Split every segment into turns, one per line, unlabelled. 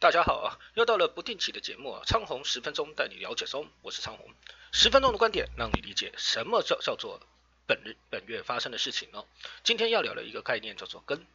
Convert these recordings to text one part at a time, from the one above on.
大家好啊，又到了不定期的节目啊，昌红十分钟带你了解中，我是昌红，十分钟的观点让你理解什么叫叫做本日本月发生的事情哦。今天要聊的一个概念叫做根，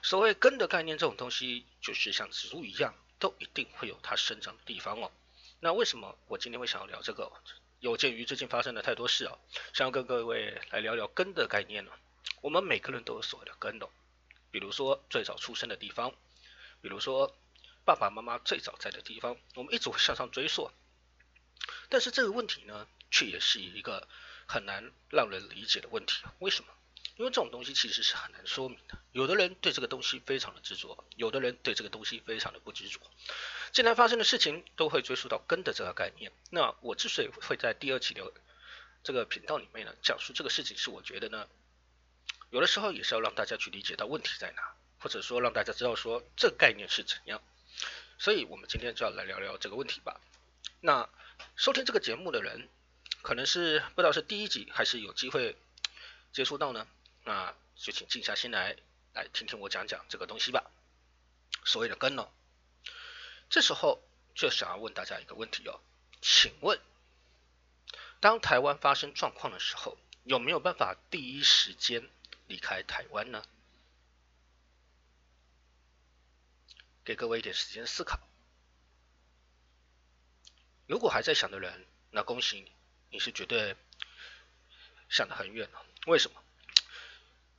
所谓根的概念这种东西，就是像植物一样，都一定会有它生长的地方哦。那为什么我今天会想要聊这个？有鉴于最近发生的太多事啊，想要跟各位来聊聊根的概念呢。我们每个人都有所谓的根的，比如说最早出生的地方，比如说。爸爸妈妈最早在的地方，我们一直会向上追溯。但是这个问题呢，却也是一个很难让人理解的问题。为什么？因为这种东西其实是很难说明的。有的人对这个东西非常的执着，有的人对这个东西非常的不执着。既然发生的事情都会追溯到根的这个概念，那我之所以会在第二期的这个频道里面呢，讲述这个事情，是我觉得呢，有的时候也是要让大家去理解到问题在哪，或者说让大家知道说这概念是怎样。所以，我们今天就要来聊聊这个问题吧。那收听这个节目的人，可能是不知道是第一集还是有机会接触到呢？那就请静下心来，来听听我讲讲这个东西吧。所谓的根呢，这时候就想要问大家一个问题哦，请问，当台湾发生状况的时候，有没有办法第一时间离开台湾呢？给各位一点时间思考。如果还在想的人，那恭喜你，你是绝对想得很远了。为什么？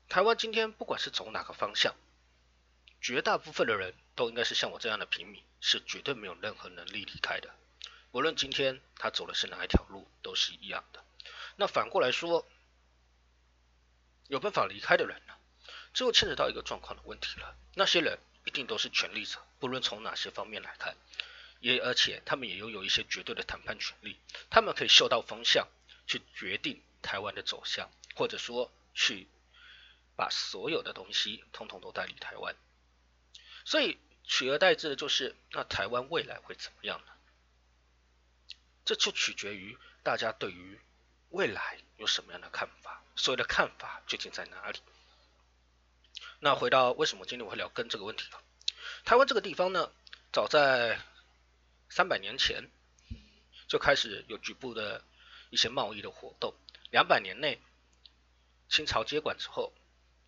台湾今天不管是走哪个方向，绝大部分的人都应该是像我这样的平民，是绝对没有任何能力离开的。无论今天他走的是哪一条路，都是一样的。那反过来说，有办法离开的人呢？这又牵扯到一个状况的问题了。那些人。一定都是权力者，不论从哪些方面来看，也而且他们也拥有一些绝对的谈判权利，他们可以嗅到风向，去决定台湾的走向，或者说去把所有的东西通通都带离台湾。所以取而代之的就是，那台湾未来会怎么样呢？这就取决于大家对于未来有什么样的看法，所谓的看法究竟在哪里？那回到为什么今天我会聊根这个问题？台湾这个地方呢，早在三百年前就开始有局部的一些贸易的活动，两百年内清朝接管之后，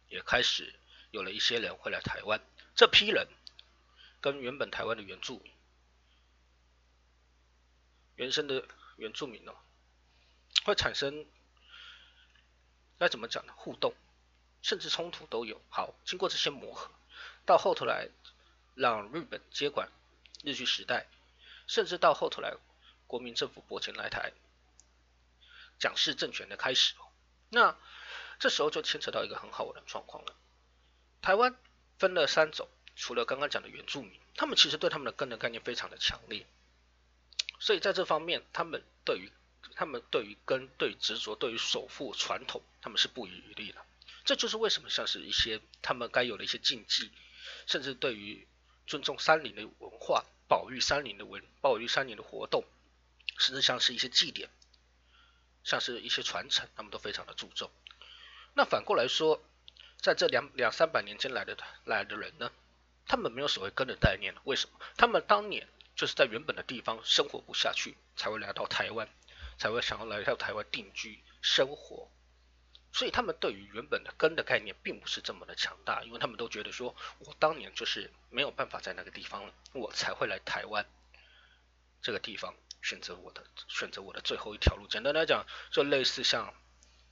也开始有了一些人会来台湾。这批人跟原本台湾的原住民、原生的原住民呢，会产生该怎么讲呢？互动。甚至冲突都有。好，经过这些磨合，到后头来让日本接管日据时代，甚至到后头来国民政府拨钱来台，蒋氏政权的开始。那这时候就牵扯到一个很好玩的状况了。台湾分了三种，除了刚刚讲的原住民，他们其实对他们的根的概念非常的强烈，所以在这方面，他们对于他们对于根、对执着、对于守护传统，他们是不遗余力的。这就是为什么像是一些他们该有的一些禁忌，甚至对于尊重山林的文化、保育山林的文、保育山林的活动，甚至像是一些祭典，像是一些传承，他们都非常的注重。那反过来说，在这两两三百年间来的来的人呢，他们没有所谓根的概念为什么？他们当年就是在原本的地方生活不下去，才会来到台湾，才会想要来到台湾定居生活。所以他们对于原本的根的概念并不是这么的强大，因为他们都觉得说，我当年就是没有办法在那个地方了，我才会来台湾这个地方选择我的选择我的最后一条路。简单来讲，就类似像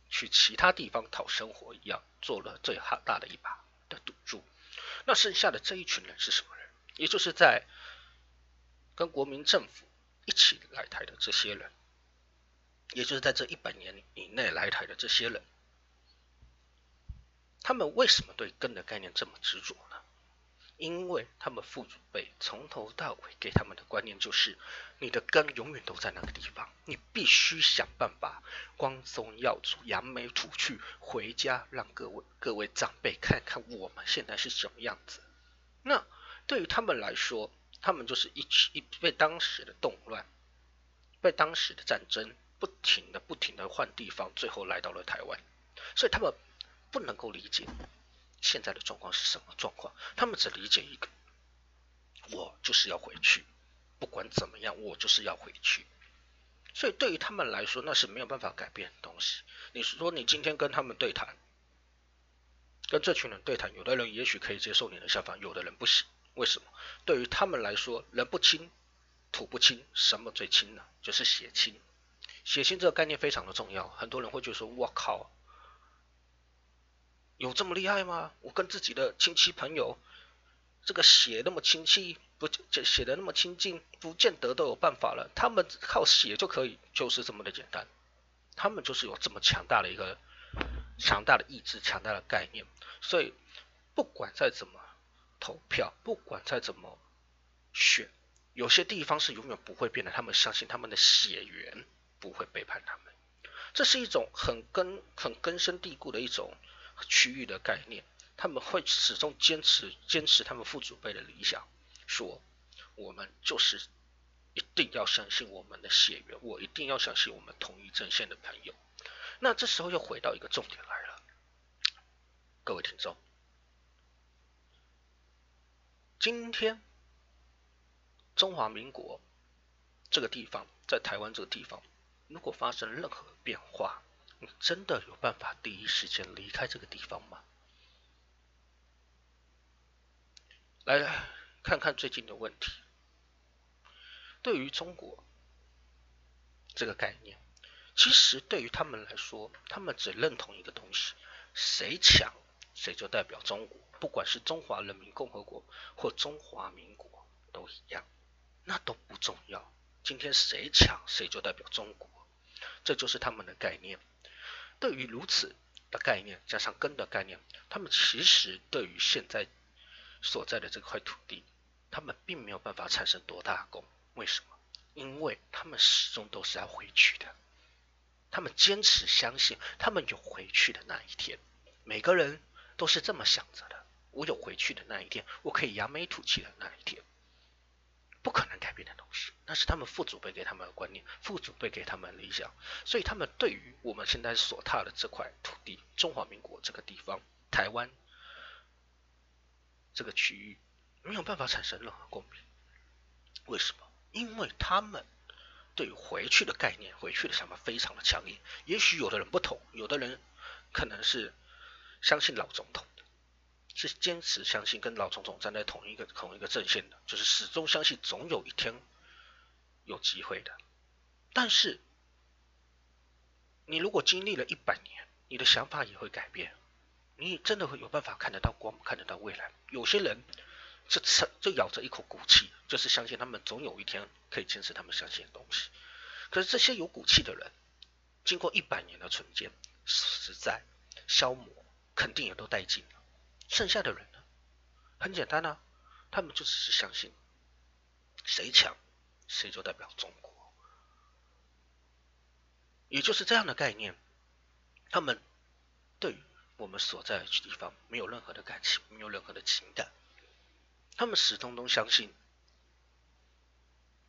去其他地方讨生活一样，做了最哈大的一把的赌注。那剩下的这一群人是什么人？也就是在跟国民政府一起来台的这些人，也就是在这一百年以内来台的这些人。他们为什么对根的概念这么执着呢？因为他们父祖辈从头到尾给他们的观念就是，你的根永远都在那个地方，你必须想办法光宗耀祖、扬眉吐气，回家让各位各位长辈看看我们现在是什么样子。那对于他们来说，他们就是一一被当时的动乱、被当时的战争不停的、不停的换地方，最后来到了台湾，所以他们。不能够理解现在的状况是什么状况，他们只理解一个，我就是要回去，不管怎么样，我就是要回去。所以对于他们来说，那是没有办法改变的东西。你说你今天跟他们对谈，跟这群人对谈，有的人也许可以接受你的想法，有的人不行。为什么？对于他们来说，人不亲，土不亲，什么最亲呢？就是血亲。血亲这个概念非常的重要。很多人会觉得说，我靠，有这么厉害吗？我跟自己的亲戚朋友，这个血那么亲戚，不写的那么亲近，不见得都有办法了。他们靠血就可以，就是这么的简单。他们就是有这么强大的一个强大的意志、强大的概念。所以不管再怎么。投票，不管再怎么选，有些地方是永远不会变的。他们相信他们的血缘不会背叛他们，这是一种很根、很根深蒂固的一种区域的概念。他们会始终坚持、坚持他们父祖辈的理想，说我们就是一定要相信我们的血缘，我一定要相信我们同一阵线的朋友。那这时候又回到一个重点来了，各位听众。今天中华民国这个地方，在台湾这个地方，如果发生任何变化，你真的有办法第一时间离开这个地方吗？来看看最近的问题。对于中国这个概念，其实对于他们来说，他们只认同一个东西：谁强，谁就代表中国。不管是中华人民共和国或中华民国都一样，那都不重要。今天谁强，谁就代表中国，这就是他们的概念。对于如此的概念，加上根的概念，他们其实对于现在所在的这块土地，他们并没有办法产生多大功。为什么？因为他们始终都是要回去的。他们坚持相信，他们有回去的那一天。每个人都是这么想着的。我有回去的那一天，我可以扬眉吐气的那一天，不可能改变的东西，那是他们父祖辈给他们的观念，父祖辈给他们的理想，所以他们对于我们现在所踏的这块土地，中华民国这个地方，台湾这个区域，没有办法产生任何共鸣。为什么？因为他们对回去的概念、回去的想法非常的强烈。也许有的人不同，有的人可能是相信老总统。是坚持相信跟老总统站在同一个同一个阵线的，就是始终相信总有一天有机会的。但是你如果经历了一百年，你的想法也会改变，你真的会有办法看得到光，看得到未来。有些人这撑就咬着一口骨气，就是相信他们总有一天可以坚持他们相信的东西。可是这些有骨气的人，经过一百年的纯洁、实在、消磨，肯定也都殆尽了。剩下的人呢？很简单啊，他们就只是相信谁强，谁就代表中国，也就是这样的概念。他们对我们所在的地方没有任何的感情，没有任何的情感，他们始终都相信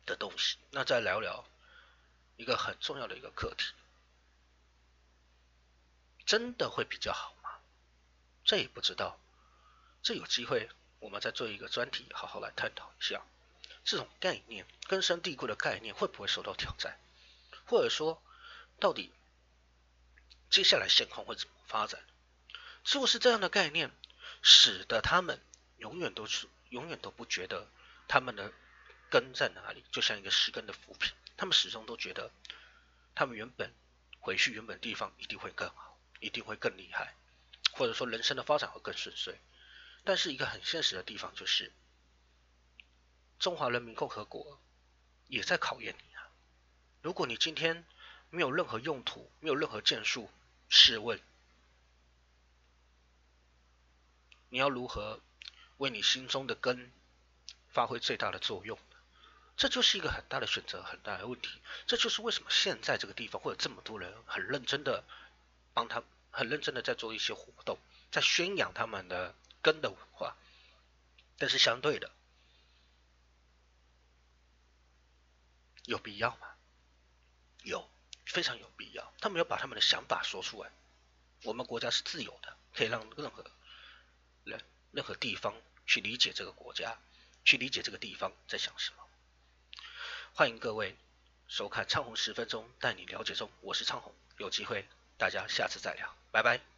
的东西。那再聊聊一个很重要的一个课题，真的会比较好吗？这也不知道。这有机会，我们再做一个专题，好好来探讨一下这种概念根深蒂固的概念会不会受到挑战，或者说，到底接下来现况会怎么发展？是不是这样的概念使得他们永远都是永远都不觉得他们的根在哪里？就像一个失根的浮萍，他们始终都觉得他们原本回去原本地方一定会更好，一定会更厉害，或者说人生的发展会更顺遂。但是一个很现实的地方就是，中华人民共和国也在考验你啊！如果你今天没有任何用途，没有任何建树，试问你要如何为你心中的根发挥最大的作用？这就是一个很大的选择，很大的问题。这就是为什么现在这个地方会有这么多人很认真的帮他，很认真的在做一些活动，在宣扬他们的。根的文化，但是相对的，有必要吗？有，非常有必要。他们要把他们的想法说出来。我们国家是自由的，可以让任何人、任何地方去理解这个国家。去理解这个地方在想什么。欢迎各位收看昌宏十分钟带你了解中，我是昌宏，有机会大家下次再聊，拜拜。